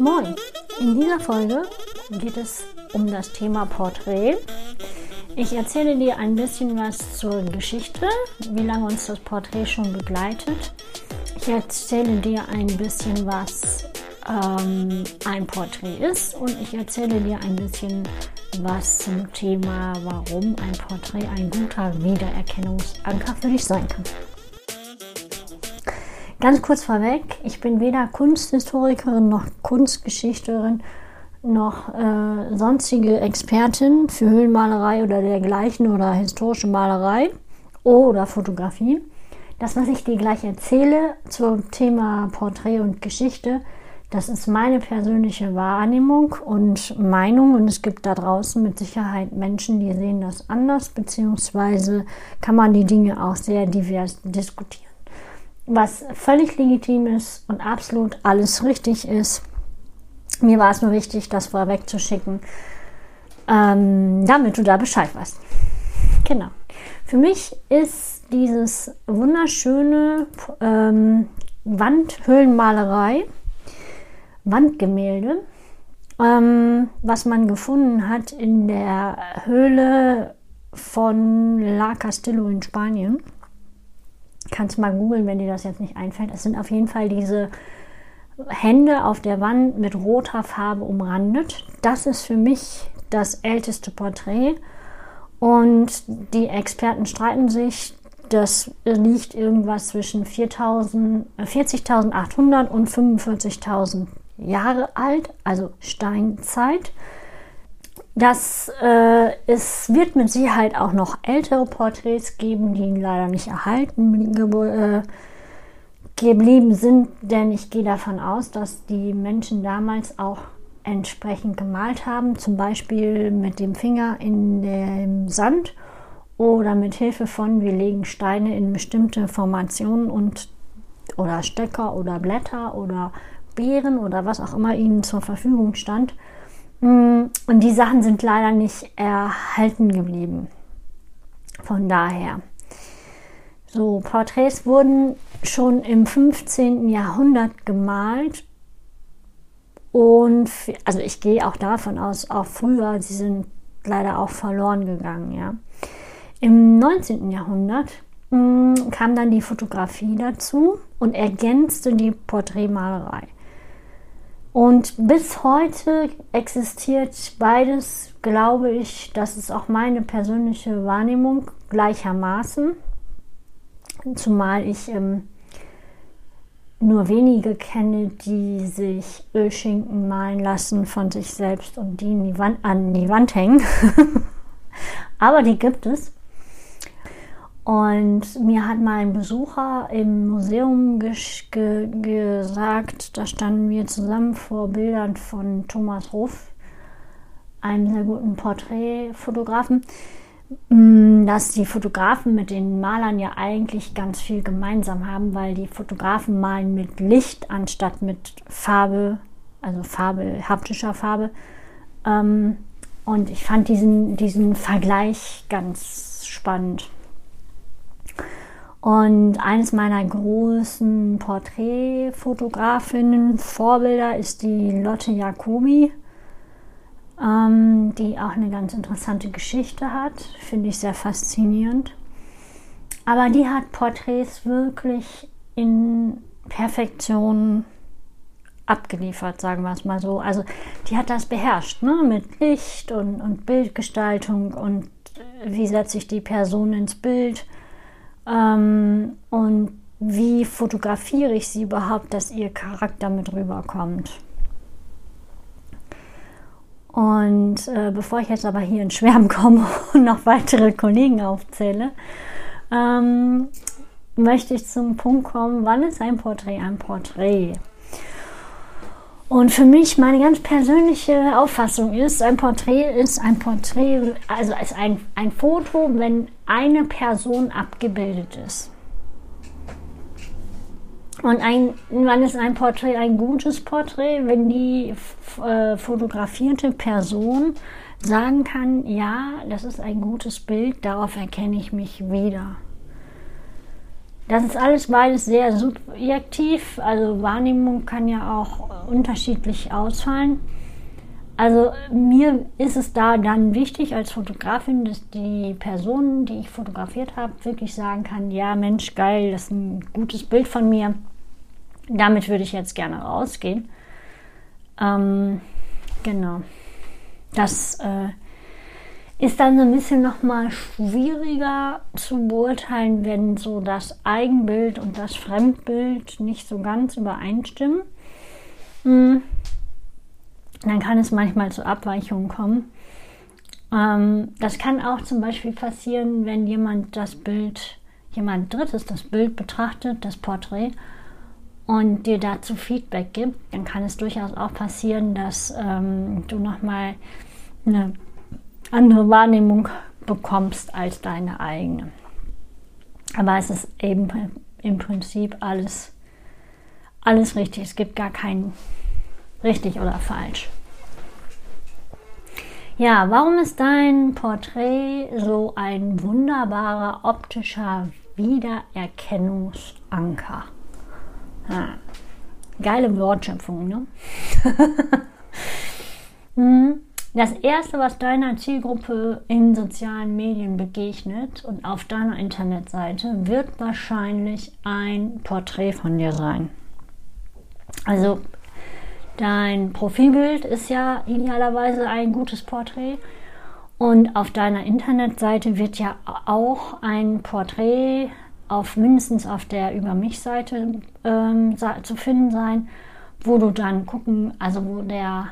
Moin! In dieser Folge geht es um das Thema Porträt. Ich erzähle dir ein bisschen was zur Geschichte, wie lange uns das Porträt schon begleitet. Ich erzähle dir ein bisschen, was ähm, ein Porträt ist und ich erzähle dir ein bisschen was zum Thema, warum ein Porträt ein guter Wiedererkennungsanker für dich sein kann. Ganz kurz vorweg, ich bin weder Kunsthistorikerin noch Kunstgeschichterin noch äh, sonstige Expertin für Höhlenmalerei oder dergleichen oder historische Malerei oder Fotografie. Das, was ich dir gleich erzähle zum Thema Porträt und Geschichte, das ist meine persönliche Wahrnehmung und Meinung und es gibt da draußen mit Sicherheit Menschen, die sehen das anders, beziehungsweise kann man die Dinge auch sehr divers diskutieren. Was völlig legitim ist und absolut alles richtig ist. Mir war es nur wichtig, das vorweg zu ähm, damit du da Bescheid weißt. Genau. Für mich ist dieses wunderschöne ähm, Wandhöhlenmalerei Wandgemälde, ähm, was man gefunden hat in der Höhle von La Castillo in Spanien. Kannst mal googeln, wenn dir das jetzt nicht einfällt. Es sind auf jeden Fall diese Hände auf der Wand mit roter Farbe umrandet. Das ist für mich das älteste Porträt. Und die Experten streiten sich. Das liegt irgendwas zwischen 40.800 und 45.000 Jahre alt, also Steinzeit. Das äh, es wird mit Sicherheit auch noch ältere Porträts geben, die leider nicht erhalten äh, geblieben sind, denn ich gehe davon aus, dass die Menschen damals auch entsprechend gemalt haben, zum Beispiel mit dem Finger in dem Sand oder mit Hilfe von, wir legen Steine in bestimmte Formationen und oder Stöcker oder Blätter oder Beeren oder was auch immer ihnen zur Verfügung stand. Mm, und die Sachen sind leider nicht erhalten geblieben. Von daher. So, Porträts wurden schon im 15. Jahrhundert gemalt. Und also ich gehe auch davon aus, auch früher, sie sind leider auch verloren gegangen, ja. Im 19. Jahrhundert mh, mm, kam dann die Fotografie dazu und ergänzte die Porträtmalerei. Und bis heute existiert beides, glaube ich, das ist auch meine persönliche Wahrnehmung gleichermaßen. Zumal ich ähm, nur wenige kenne, die sich Ölschinken malen lassen von sich selbst und die, die Wand, an die Wand hängen. Aber die gibt es. Und mir hat mal ein Besucher im Museum ge gesagt, da standen wir zusammen vor Bildern von Thomas Ruff, einem sehr guten Porträtfotografen, mm, dass die Fotografen mit den Malern ja eigentlich ganz viel gemeinsam haben, weil die Fotografen malen mit Licht anstatt mit Farbe, also Farbe, haptischer Farbe. Ähm, und ich fand diesen, diesen Vergleich ganz spannend. Und eines meiner großen Porträtfotografinnen, Vorbilder ist die Lotte Jacobi, ähm, die auch eine ganz interessante Geschichte hat. Finde ich sehr faszinierend. Aber die hat Porträts wirklich in Perfektion abgeliefert, sagen wir es mal so. Also die hat das beherrscht, ne? mit Licht und, und Bildgestaltung und wie setze ich die Person ins Bild ähm, und wie fotografiere ich sie überhaupt, dass ihr Charakter mit rüberkommt. Und äh, bevor ich jetzt aber hier in Schwärmen komme und noch weitere Kollegen aufzähle, ähm, möchte ich zum Punkt kommen, wann ist ein Porträt ein Porträt? Und für mich meine ganz persönliche Auffassung ist, ein Porträt ist ein Porträt, also ist ein, ein Foto, wenn eine Person abgebildet ist. Und ein, wann ist ein Porträt ein gutes Porträt, wenn die äh, fotografierte Person sagen kann, ja, das ist ein gutes Bild, darauf erkenne ich mich wieder. Das ist alles beides sehr subjektiv. Also Wahrnehmung kann ja auch unterschiedlich ausfallen. Also mir ist es da dann wichtig als Fotografin, dass die Person, die ich fotografiert habe, wirklich sagen kann, ja Mensch, geil, das ist ein gutes Bild von mir. Damit würde ich jetzt gerne rausgehen. Ähm, genau. Das äh, ist dann so ein bisschen nochmal schwieriger zu beurteilen, wenn so das Eigenbild und das Fremdbild nicht so ganz übereinstimmen. Mhm dann kann es manchmal zu Abweichungen kommen. Ähm, das kann auch zum Beispiel passieren, wenn jemand das Bild, jemand Drittes das Bild betrachtet, das Porträt, und dir dazu Feedback gibt, dann kann es durchaus auch passieren, dass ähm, du nochmal eine andere Wahrnehmung bekommst als deine eigene. Aber es ist eben im Prinzip alles, alles richtig. Es gibt gar keinen richtig oder falsch. Ja, warum ist dein Porträt so ein wunderbarer optischer Wiedererkennungsanker? Ja, geile Wortschöpfung, ne? Hm, das erste, was deiner Zielgruppe in sozialen Medien begegnet und auf deiner Internetseite, wird wahrscheinlich ein Porträt von dir sein. Also Dein Profilbild ist ja idealerweise ein gutes Porträt. Und auf deiner Internetseite wird ja auch ein Porträt auf mindestens auf der Über mich-Seite ähm, zu finden sein, wo du dann gucken, also wo der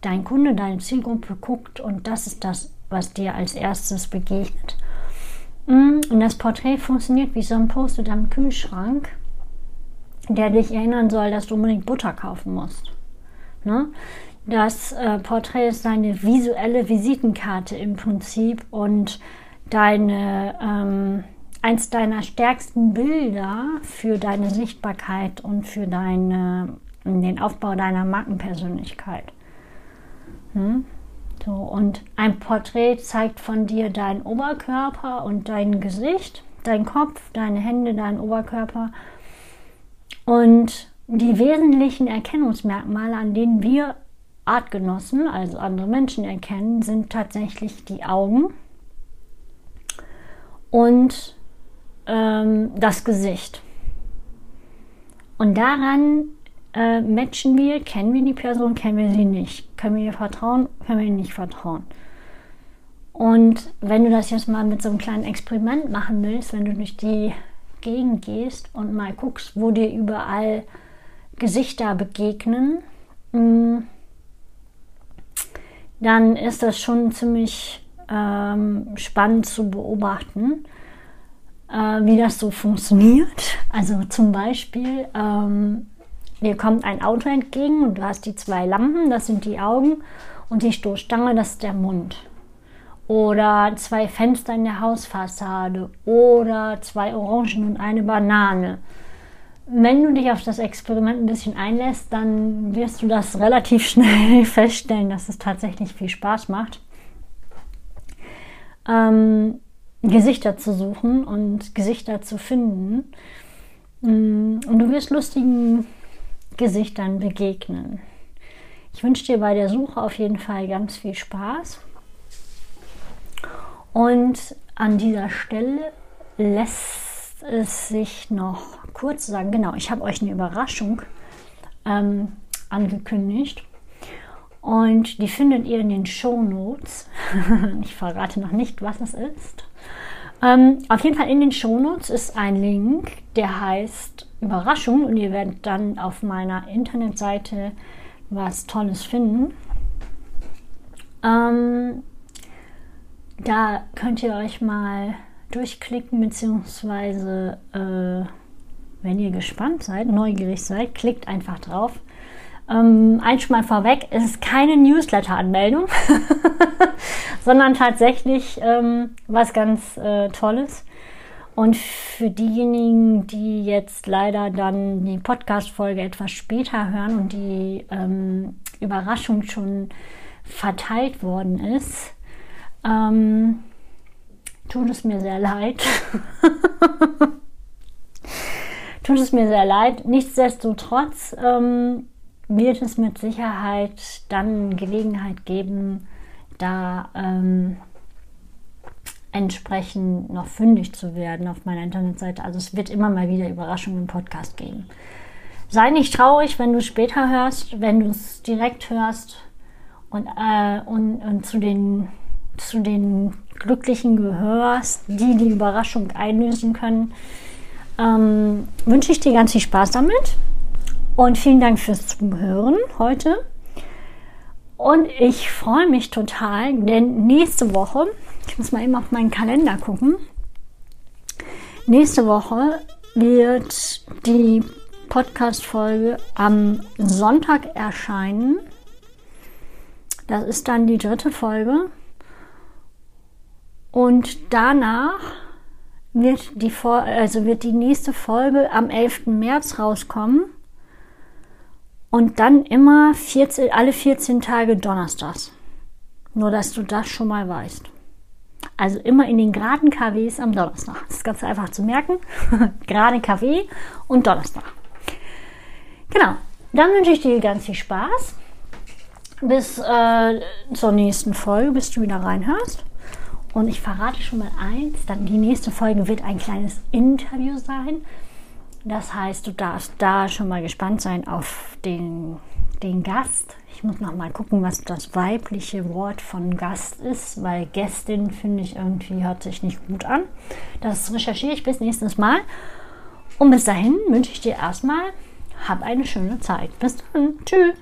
dein Kunde, deine Zielgruppe guckt und das ist das, was dir als erstes begegnet. Mm, und das Porträt funktioniert wie so ein Post-it am Kühlschrank, der dich erinnern soll, dass du unbedingt Butter kaufen musst. Ne? Das äh, Porträt ist deine visuelle Visitenkarte im Prinzip und deine, ähm, eins deiner stärksten Bilder für deine Sichtbarkeit und für deine, den Aufbau deiner Markenpersönlichkeit. Hm? So, und ein Porträt zeigt von dir deinen Oberkörper und dein Gesicht, dein Kopf, deine Hände, deinen Oberkörper. Und die wesentlichen Erkennungsmerkmale, an denen wir Artgenossen, also andere Menschen erkennen, sind tatsächlich die Augen und ähm, das Gesicht. Und daran äh, matchen wir, kennen wir die Person, kennen wir sie nicht. Können wir ihr vertrauen, können wir ihr nicht vertrauen. Und wenn du das jetzt mal mit so einem kleinen Experiment machen willst, wenn du durch die Gegend gehst und mal guckst, wo dir überall Gesichter begegnen, mm, dann ist das schon ziemlich ähm, spannend zu beobachten, äh, wie das so funktioniert. Also zum Beispiel, ähm, dir kommt ein Auto entgegen und du hast die zwei Lampen, das sind die Augen, und die Stoßstange, das ist der Mund. Oder zwei Fenster in der Hausfassade oder zwei Orangen und eine Banane wenn du dich auf das Experiment ein bisschen einlässt, dann wirst du das relativ schnell feststellen, dass es tatsächlich viel Spaß macht, ähm, Gesichter zu suchen und Gesichter zu finden. Mm, und du wirst lustigen Gesichtern begegnen. Ich wünsche dir bei der Suche auf jeden Fall ganz viel Spaß. Und an dieser Stelle lässt es sich noch kurz sagen, genau, ich habe euch eine Überraschung ähm, angekündigt. Und die findet ihr in den Show Notes. ich verrate noch nicht, was es ist. Ähm, auf jeden Fall in den Show Notes ist ein Link, der heißt Überraschung. Und ihr werdet dann auf meiner Internetseite was Tolles finden. Ähm, da könnt ihr euch mal durchklicken, beziehungsweise äh, wenn ihr gespannt seid, neugierig seid, klickt einfach drauf. Ähm, eins mal vorweg, es ist keine Newsletter-Anmeldung, sondern tatsächlich ähm, was ganz äh, Tolles. Und für diejenigen, die jetzt leider dann die Podcast-Folge etwas später hören und die ähm, Überraschung schon verteilt worden ist, ähm, tut es mir sehr leid. tut es mir sehr leid. Nichtsdestotrotz ähm, wird es mit Sicherheit dann Gelegenheit geben, da ähm, entsprechend noch fündig zu werden auf meiner Internetseite. Also es wird immer mal wieder Überraschungen im Podcast geben. Sei nicht traurig, wenn du es später hörst, wenn du es direkt hörst und, äh, und, und zu, den, zu den Glücklichen gehörst, die die Überraschung einlösen können, ähm, wünsche ich dir ganz viel Spaß damit. Und vielen Dank fürs Zuhören heute. Und ich freue mich total, denn nächste Woche, ich muss mal eben auf meinen Kalender gucken, nächste Woche wird die Podcast-Folge am Sonntag erscheinen. Das ist dann die dritte Folge. Und danach wird die, also wird die nächste Folge am 11. März rauskommen. Und dann immer 14, alle 14 Tage Donnerstags. Nur, dass du das schon mal weißt. Also immer in den geraden KWs am Donnerstag. Das ist ganz einfach zu merken. Gerade KW und Donnerstag. Genau. Dann wünsche ich dir ganz viel Spaß. Bis äh, zur nächsten Folge, bis du wieder reinhörst. Und ich verrate schon mal eins, dann die nächste Folge wird ein kleines Interview sein. Das heißt, du darfst da schon mal gespannt sein auf den, den Gast. Ich muss noch mal gucken, was das weibliche Wort von Gast ist, weil Gästin finde ich irgendwie hört sich nicht gut an. Das recherchiere ich bis nächstes Mal. Und bis dahin wünsche ich dir erstmal, hab eine schöne Zeit. Bis dann. Tschüss.